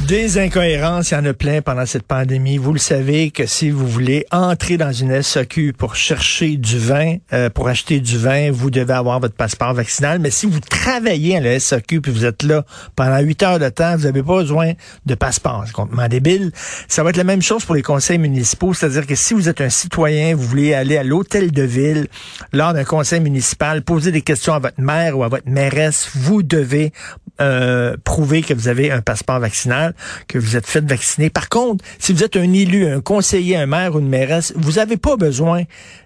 Des incohérences, il y en a plein pendant cette pandémie. Vous le savez que si vous voulez entrer dans une SAQ pour chercher du vin, euh, pour acheter du vin, vous devez avoir votre passeport vaccinal. Mais si vous travaillez à la SAQ puis vous êtes là pendant huit heures de temps, vous n'avez pas besoin de passeport. C'est complètement débile. Ça va être la même chose pour les conseils municipaux. C'est-à-dire que si vous êtes un citoyen, vous voulez aller à l'hôtel de ville lors d'un conseil municipal, poser des questions à votre maire ou à votre mairesse, vous devez euh, prouver que vous avez un passeport vaccinal, que vous êtes fait vacciner. Par contre, si vous êtes un élu, un conseiller, un maire ou une mairesse, vous n'avez pas besoin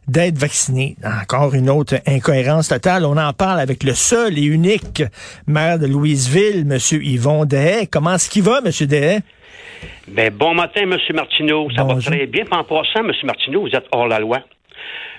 d'être vacciné. Encore une autre incohérence totale. On en parle avec le seul et unique maire de Louisville, M. Yvon Dehaye. Comment est-ce qu'il va, M. Dehaye? Ben, bon matin, M. Martineau. Ça va très bien. En passant, M. Martineau, vous êtes hors la loi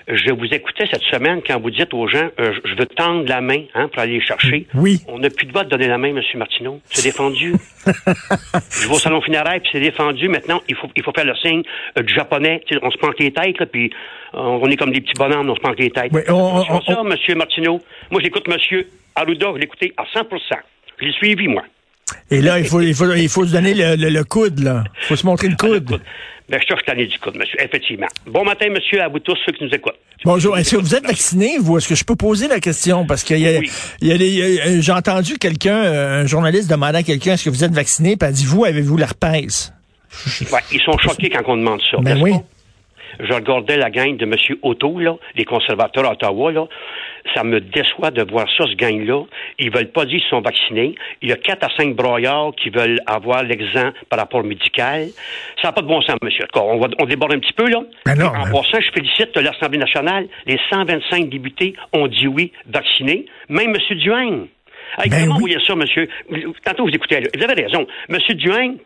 je vous écoutais cette semaine quand vous dites aux gens, euh, je veux tendre la main hein, pour aller les chercher. Oui. On n'a plus de droit de donner la main, M. Martineau. C'est défendu. je vais au salon funéraire, puis c'est défendu. Maintenant, il faut, il faut faire le signe euh, du japonais. on se planque les têtes, là, puis euh, on est comme des petits bonhommes, on se planque les têtes. Oui, on, on, ça, M. Martineau. Moi, j'écoute M. Arruda, je l'écoutais à 100% Je l'ai suivi, moi. Et là, il faut, il faut, il faut se donner le, le, coude, là. Il faut se montrer le coude. Ah, le coude. Ben, je cherche l'année du coude, monsieur, effectivement. Bon matin, monsieur, à vous tous, ceux qui nous écoutent. Bonjour. Est-ce que vous êtes vacciné, vous? Est-ce que je peux poser la question? Parce que a, y a, j'ai entendu quelqu'un, euh, un journaliste demander à quelqu'un, est-ce que vous êtes vacciné? Puis dit, vous, avez-vous l'herpès? Ouais, ils sont choqués quand on demande ça. Ben oui. Je regardais la gang de M. Otto, là, les conservateurs à Ottawa, là. Ça me déçoit de voir ça, ce gang-là. Ils veulent pas dire qu'ils sont vaccinés. Il y a quatre à cinq broyards qui veulent avoir l'exemple par rapport au médical. Ça n'a pas de bon sens, monsieur. On, va, on déborde un petit peu, là. Ben non, en passant, je félicite l'Assemblée nationale. Les 125 députés ont dit oui, vaccinés. Même M. Duhagne. ben comment oui. vous voyez ça, monsieur? Tantôt, vous écoutez, vous avez raison. Monsieur Duhagne,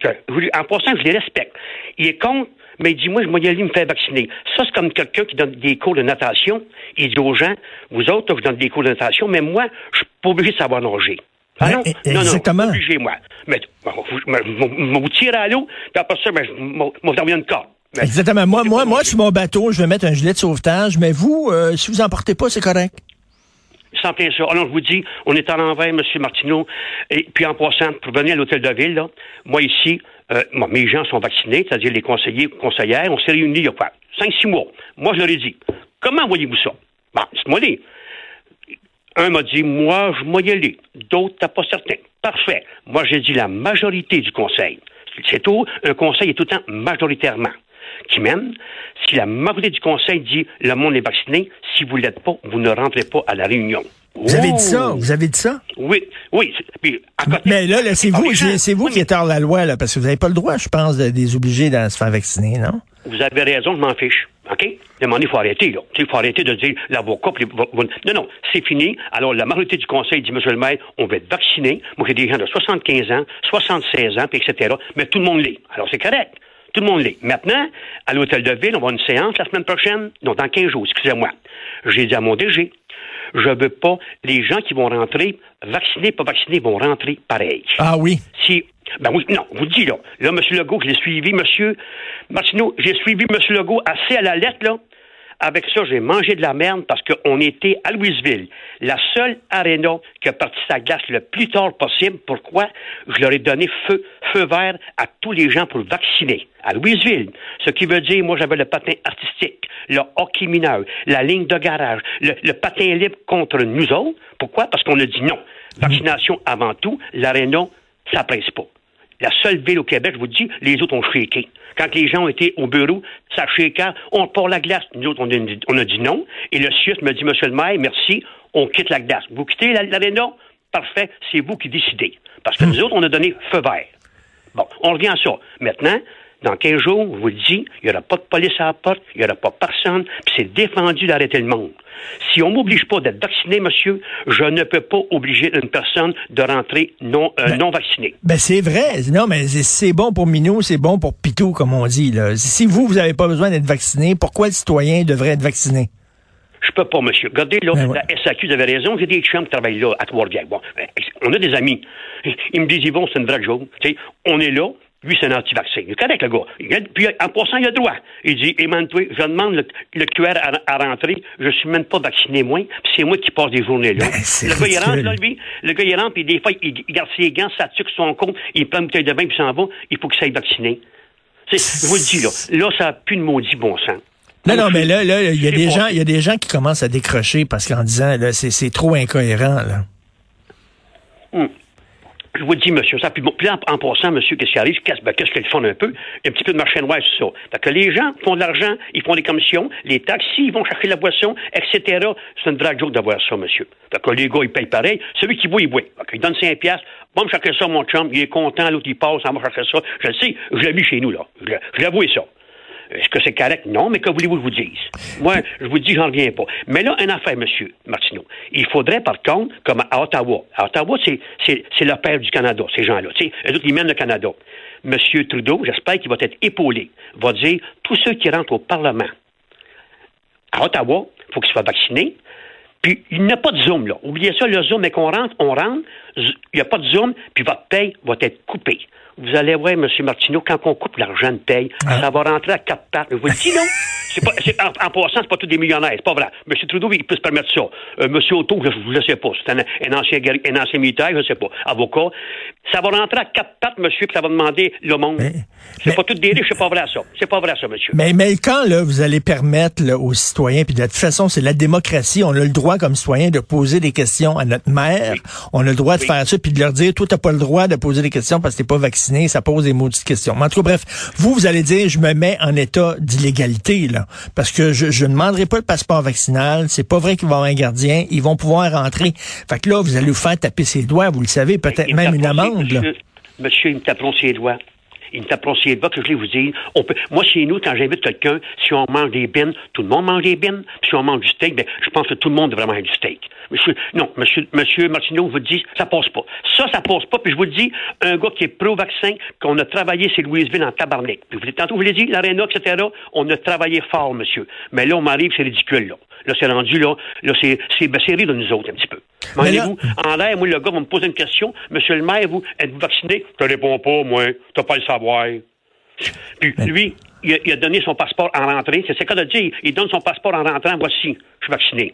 en passant, je les respecte. Il est contre mais il dit, moi, je vais y aller me faire vacciner. Ça, c'est comme quelqu'un qui donne des cours de natation. Il dit aux gens, vous autres, vous donnez des cours de natation, mais moi, je suis pas obligé de savoir nager. Ah non, non, exactement. non, pas obligé, moi. Mais, vous, vous tirez à l'eau, puis après ça, ben, je vous envoie une carte. Exactement. Moi, moi, moi, sur mon bateau, je vais mettre un gilet de sauvetage, mais vous, euh, si vous en portez pas, c'est correct. Alors, je vous dis, on est en l'envers, M. Martineau, et puis en passant, pour venir à l'hôtel de ville, moi ici, euh, mes gens sont vaccinés, c'est-à-dire les conseillers, conseillères, on s'est réunis il y a quoi? Cinq, six mois. Moi, je leur ai dit, comment voyez-vous ça? Bon, c'est-moi dit. Un m'a dit, moi, je m'y aller. D'autres, t'as pas certain. Parfait. Moi, j'ai dit la majorité du conseil. C'est tout. Un conseil est tout le temps majoritairement qui mène. Si la majorité du conseil dit le monde est vacciné, si vous ne l'êtes pas, vous ne rentrez pas à la réunion. Vous avez dit ça? Vous avez dit ça? Oui, oui. Puis, à côté, Mais là, là c'est Ah, vous, c'est vous qui êtes hors la loi, là, parce que vous n'avez pas le droit, je pense, de les obliger de se faire vacciner, non? Vous avez raison, je m'en fiche. OK? Demandez, il faut arrêter, là. Il faut arrêter de dire l'avocat. Non, non, c'est fini. Alors, la majorité du conseil dit, monsieur le maire, on va être vacciné. Moi, j'ai des gens de 75 ans, 76 ans, puis etc. Mais tout le monde l'est. Alors, c'est correct. Tout le monde l'est. Maintenant, à l'hôtel de ville, on va avoir une séance la semaine prochaine. Non, dans 15 jours, excusez-moi. J'ai dit à mon DG, je veux pas les gens qui vont rentrer, vaccinés, pas vaccinés, vont rentrer pareil. Ah oui. Si, ben oui, non, vous dites là. Là, M. Legault, je l'ai suivi, M. Martineau, j'ai suivi M. Legault assez à la lettre, là. Avec ça, j'ai mangé de la merde parce qu'on était à Louisville, la seule aréna qui a parti sa glace le plus tard possible. Pourquoi? Je leur ai donné feu, feu vert à tous les gens pour vacciner. À Louisville. Ce qui veut dire, moi, j'avais le patin artistique, le hockey mineur, la ligne de garage, le, patin libre contre nous autres. Pourquoi? Parce qu'on a dit non. Vaccination avant tout, l'aréna, ça presse pas. La seule ville au Québec, je vous dis, les autres ont shaké. Quand les gens ont été au bureau, ça shaka, on part la glace. Nous autres, on a, dit- on a dit non. Et le Suisse me dit, Monsieur le maire, merci, on quitte la glace. Vous quittez la- l'aréna? Parfait, c'est vous qui décidez. Parce que nous autres, on a donné feu vert. Bon, on revient à ça. Maintenant, dans 15 jours, je vous le dis, il n'y aura pas de police à la porte, il n'y aura pas personne, puis c'est défendu d'arrêter le monde. Si on m'oblige pas d'être vacciné, monsieur, je ne peux pas obliger une personne de rentrer non, euh, non vaccinée. Ben c'est vrai. Non, mais c'est- bon pour Minou, c'est bon pour Pitou, comme on dit. Là. Si vous, vous n'avez pas besoin d'être vacciné, pourquoi le citoyen devrait être vacciné? Je peux pas, monsieur. Regardez, là, Ben ouais. la SAQ, vous avez raison, j'ai des chums qui travaillent là, à Trois-Rivières. Bon, ben, on a des amis. Ils me disent, Yvon, c'est une vraie joke. On est là, Lui, c'est un anti-vaccin. Il est correct, le gars. Il puis, en passant, il a droit. Il dit, Emmanuel, je demande le, QR à, rentrer. Je suis même pas vacciné, moi. Puis c'est moi qui passe des journées là. Ben, le gars, il rentre, là, lui. Le gars, il rentre, puis des fois, il, garde ses gants, ça tue son compte, il prend une bouteille de bain, puis s'en va. Il faut qu'il s'aille vacciner. Je vous le dis, là. Là, ça n'a plus de maudit bon sens. Non, non, mais là, là, il y a des gens, il y a des gens qui commencent à décrocher parce qu'en disant, là, c'est trop incohérent, là. Hum je vous dis, monsieur, ça. Puis, bon, puis en, passant, monsieur, qu'est-ce qui arrive? Ben, qu'est-ce qu'ils font un peu? Un petit peu de marché noir sur ça. Fait que les gens font de l'argent, ils font des commissions, les taxis, ils vont chercher la boisson, etc. C'est une drague joke d'avoir ça, monsieur. Fait que les gars, ils payent pareil. Celui qui boit, il boit. Il donne 5 piastres. Bon, me chercher ça, mon chum. Il est content, l'autre, il passe, on va chercher ça. Je le sais. Je l'ai vu chez nous, là. Je l'avoue ça. Est-ce que c'est correct? Non, mais que voulez-vous que je vous dise? Moi, je vous dis, j'en reviens pas. Mais là, une affaire, monsieur Martineau. Il faudrait, par contre, comme à Ottawa. À Ottawa, c'est, c'est, c'est le père du Canada, ces gens-là. Tu sais, ils mènent le Canada. Monsieur Trudeau, j'espère qu'il va être épaulé, va dire, tous ceux qui rentrent au Parlement à Ottawa, il faut qu'ils soient vaccinés. Puis, il n'y a pas de Zoom, là. Oubliez ça, le Zoom, mais qu'on rentre, on rentre, il n'y a pas de Zoom, puis votre paye va être coupée vous allez voir, M. Martineau, quand on coupe l'argent de paye, ah. ça va rentrer à quatre pattes. Je vous le dis, non? C'est pas, en, en, passant, c'est pas tous des millionnaires, c'est pas vrai. M. Trudeau, il peut se permettre ça. Euh, M. Otto, je ne sais pas. C'est un, ancien, un ancien militaire, je ne sais pas. Avocat. Ça va rentrer à quatre pattes, monsieur, puis ça va demander le monde. C'est pas tout des riches, c'est pas vrai ça. C'est pas vrai ça, monsieur. Mais, mais quand, là, vous allez permettre aux citoyens, puis de toute façon, c'est la démocratie, on a le droit comme citoyen de poser des questions à notre mère. On a le droit de faire ça, puis de leur dire, toi, t'as pas le droit de poser des questions parce que t'es pas vacciné, ça pose des maudites questions. Mais en tout cas, bref, vous, vous allez dire, je me mets en état d'illégalité, là. Parce que je, je ne demanderai pas le passeport vaccinal. C'est pas vrai qu'il va y avoir un gardien. Ils vont pouvoir rentrer. Fait que là, vous allez vous faire taper ses doigts, vous le savez, peut-être même une amende. Monsieur, monsieur, ils me taperont ses doigts ils me taperont ses doigts que je les vous dis. On peut, moi, chez nous, quand j'invite quelqu'un, si on mange des bines, tout le monde mange des bines. Puis si on mange du steak, ben, je pense que tout le monde devrait manger du steak. Monsieur, non, monsieur, monsieur Martineau vous dit, ça passe pas. Ça, ça passe pas. Puis je vous le dis, un gars qui est pro-vaccin, qu'on a travaillé chez Louisville en tabarnak. Puis vous, tantôt, vous l'avez dit, l'aréna, etc., on a travaillé fort, monsieur. Mais là, on m'arrive, c'est ridicule, là. Là, c'est rendu, là, là c'est, c'est, ben, de nous autres, un petit peu. Demandez-vous, en l'air, moi, le gars va me poser une question. Monsieur le maire, vous, êtes-vous vacciné? Je réponds pas, moi. T'as pas le savoir. Puis, lui, il a, donné son passeport en rentrée. C'est ce cas de dire. Il donne son passeport en rentrant. Voici, je suis vacciné.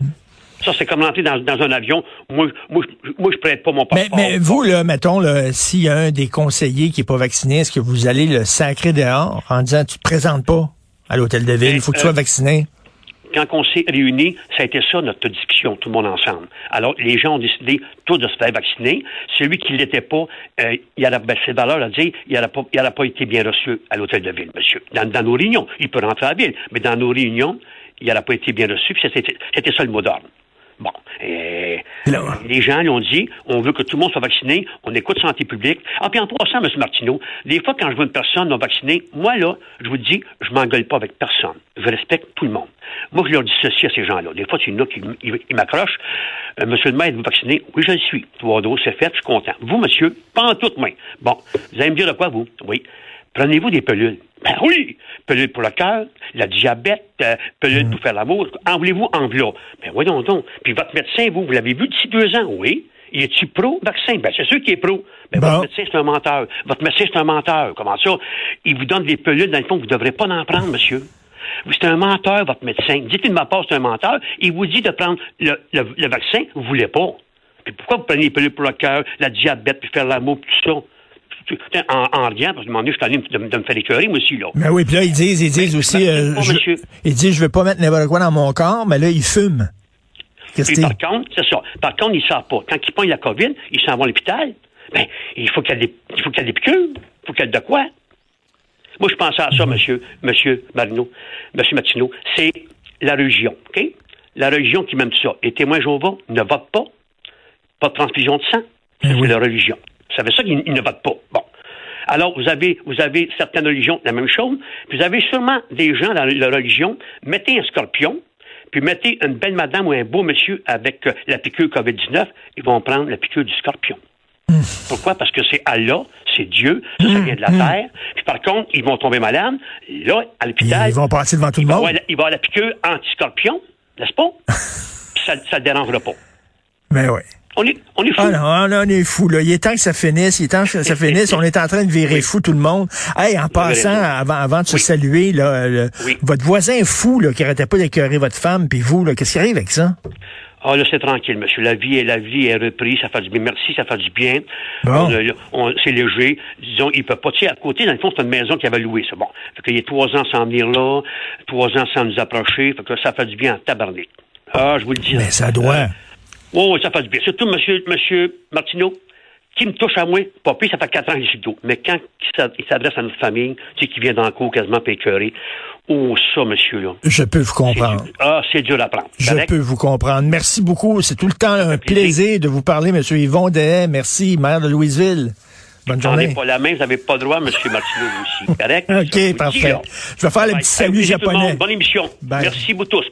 Ça, c'est comme rentrer dans, un avion. Moi, moi, moi je prête pas mon passeport. Mais, mais vous, là, mettons, s'il y a un des conseillers qui est pas vacciné, est-ce que vous allez le sacrer dehors en disant tu te présentes pas à l'hôtel de ville, il faut que tu sois euh, vacciné? quand on s'est réunis, ça a été ça notre discussion, tout le monde ensemble. Alors, les gens ont décidé tous de se faire vacciner. Celui qui ne l'était pas, euh, il a ben, c'est valeur à dire, il n'a pas, pas été bien reçu à l'hôtel de ville, monsieur. Dans, nos réunions, il peut rentrer à la ville, mais dans nos réunions, il n'a pas été bien reçu, c'était, c'était ça le mot d'ordre. Bon. les gens l'ont dit, on veut que tout le monde soit vacciné, on écoute santé publique. Ah, puis en passant, M. Martineau, des fois, quand je vois une personne non vaccinée, moi, là, je vous dis, je m'engueule pas avec personne. Je respecte tout le monde. Moi, je leur dis ceci à ces gens-là. Des fois, c'est une autre qui m'accroche. Euh, monsieur le maire, êtes-vous vacciné? Oui, je le suis. Trois doses, c'est fait, je suis content. Vous, monsieur, pas en toute main. Bon, vous allez me dire de quoi, vous? Oui. Prenez-vous des pelules? Ben oui! Pelule pour le cœur, la diabète, euh, pelule pour faire l'amour. En voulez-vous en là? Ben voyons donc. Puis votre médecin, vous, vous l'avez vu d'ici deux ans, oui? Il est-tu pro-vaccin? Ben, c'est sûr qu'il est pro. Ben, votre médecin, c'est un menteur. Votre médecin, c'est un menteur. Comment ça? Il vous donne des pelules, dans le fond, vous ne devrez pas en prendre, monsieur. C'est un menteur, votre médecin. Dites qu'il de ma part, c'est un menteur. Il vous dit de prendre le, le, vaccin, vous ne voulez pas. Puis pourquoi vous prenez les pelules pour le cœur, la diabète, puis faire l'amour, tout ça? En, en parce que je suis allé de, de, me faire écœurer, moi aussi, là. Mais oui, puis là, ils disent, ils disent aussi, euh, je, ils disent, je veux pas mettre n'importe quoi dans mon corps, mais là, ils fument. Puis par contre, c'est ça. Par contre, ils ne savent pas. Quand ils pognent la COVID, ils s'en vont à l'hôpital. Ben, il faut qu'il y ait des, il faut qu'il y ait des piqûres. Il faut qu'il y ait de quoi. Moi, je pensais à ça, mhm. monsieur, monsieur Marino, monsieur Martineau. C'est la religion, OK? La religion qui m'aime ça. Les témoins Jéhovah ne votent pas. Pas de transfusion de sang. Ben c'est la religion. Vous savez ça qu'ils ne votent pas. Bon. Alors, vous avez, vous avez certaines religions, la même chose. vous avez sûrement des gens dans la religion, mettez un scorpion, puis mettez une belle madame ou un beau monsieur avec euh, la piqûre COVID-19, ils vont prendre la piqûre du scorpion. Hmm. Pourquoi? Parce que c'est Allah, c'est Dieu, ça, ça hmm. vient de la hmm. terre. Puis par contre, ils vont tomber malades. Là, à l'hôpital. Ils vont passer devant tout le monde. Il va avoir la piqûre anti-scorpion, n'est-ce pas? ça ne le dérangera pas. Ben oui. On est, on est fou. Ah non, non, on est fou, là. Il est temps que ça finisse. Il est temps que ça finisse. On est en train de virer fou tout le monde. Hey, en passant, avant, avant de se Oui. saluer, là, le- Oui. votre voisin fou, là, qui arrêtait pas d'écœurer votre femme, puis vous, qu'est-ce qui arrive avec ça? Ah, là, c'est tranquille, monsieur. La vie est, la vie est reprise. Ça fait du bien. Merci, ça fait du bien. Bon. On, euh, c'est léger. Disons, il peut pas, tu sais, à côté, dans le fond, c'est une maison qu'il avait louée, c'est bon. Fait qu'il y a trois ans sans venir là, trois ans sans nous approcher. Fait que ça fait du bien en tabarnak. Ah, je vous le dis. Mais ça doit. Oh, ça fait du bien. Surtout, monsieur, monsieur Martineau, qui me touche à moi, pire, ça fait quatre ans que je suis dos. Mais quand il s'a- il s'adresse à notre famille, tu sais, qui vient dans le cours quasiment pécœuré, oh, ça, monsieur, là. Je peux vous c'est comprendre. Ah, c'est dur à prendre. Je Correct? peux vous comprendre. Merci beaucoup. C'est tout le temps un plaisir de vous parler, M. Yvon Dehaye. Merci, maire de Louisville. Bonne J'en ai journée. pas la main, vous n'avez pas le droit, monsieur Martineau, vous aussi. Correct? Vous OK, parfait. Je vais faire le petit salut japonais. Bonne émission. Bye. Merci, vous tous.